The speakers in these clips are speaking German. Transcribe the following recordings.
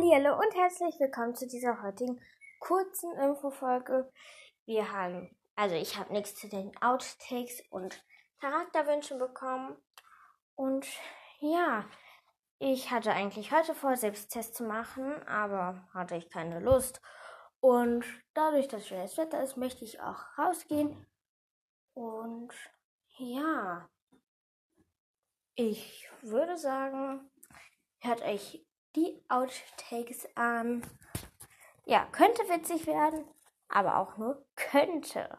Hallihallo und herzlich willkommen zu dieser heutigen kurzen Infofolge. Wir haben, also ich habe nichts zu den Outtakes und Charakterwünschen bekommen. Und ja, ich hatte eigentlich heute vor, Selbsttest zu machen, aber hatte ich keine Lust. Und dadurch, dass schönes Wetter ist, möchte ich auch rausgehen. Und ja, ich würde sagen, hört euch die Outtakes an. Ja, könnte witzig werden, aber auch nur könnte.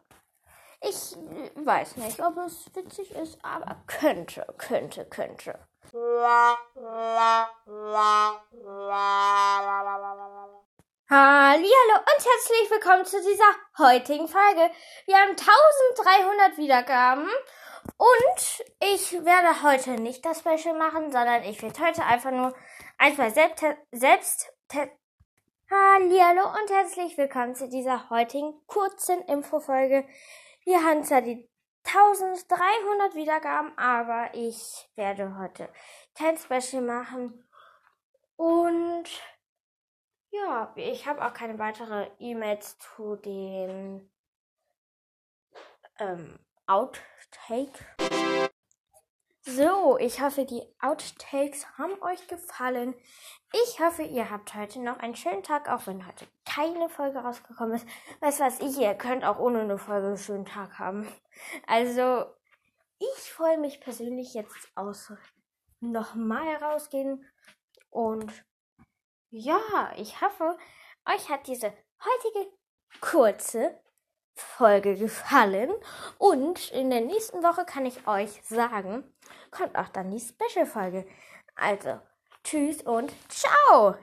Ich weiß nicht, ob es witzig ist, aber könnte, könnte, könnte. Hallo und herzlich willkommen zu dieser heutigen Folge. Wir haben 1300 Wiedergaben und ich werde heute nicht das Special machen, sondern ich werde heute einfach nur einfach selbst, selbst Hallo und herzlich willkommen zu dieser heutigen kurzen Infofolge. Wir haben zwar die 1300 Wiedergaben, aber ich werde heute kein Special machen. Und ich habe auch keine weitere E-Mails zu den ähm, Outtake. So, ich hoffe, die Outtakes haben euch gefallen. Ich hoffe, ihr habt heute noch einen schönen Tag, auch wenn heute keine Folge rausgekommen ist. Weißt was ich, ihr könnt auch ohne eine Folge einen schönen Tag haben. Also, ich freue mich persönlich jetzt aus nochmal rausgehen. Und ja, ich hoffe, euch hat diese heutige kurze Folge gefallen. Und in der nächsten Woche kann ich euch sagen, kommt auch dann die Special-Folge. Also, tschüss und ciao!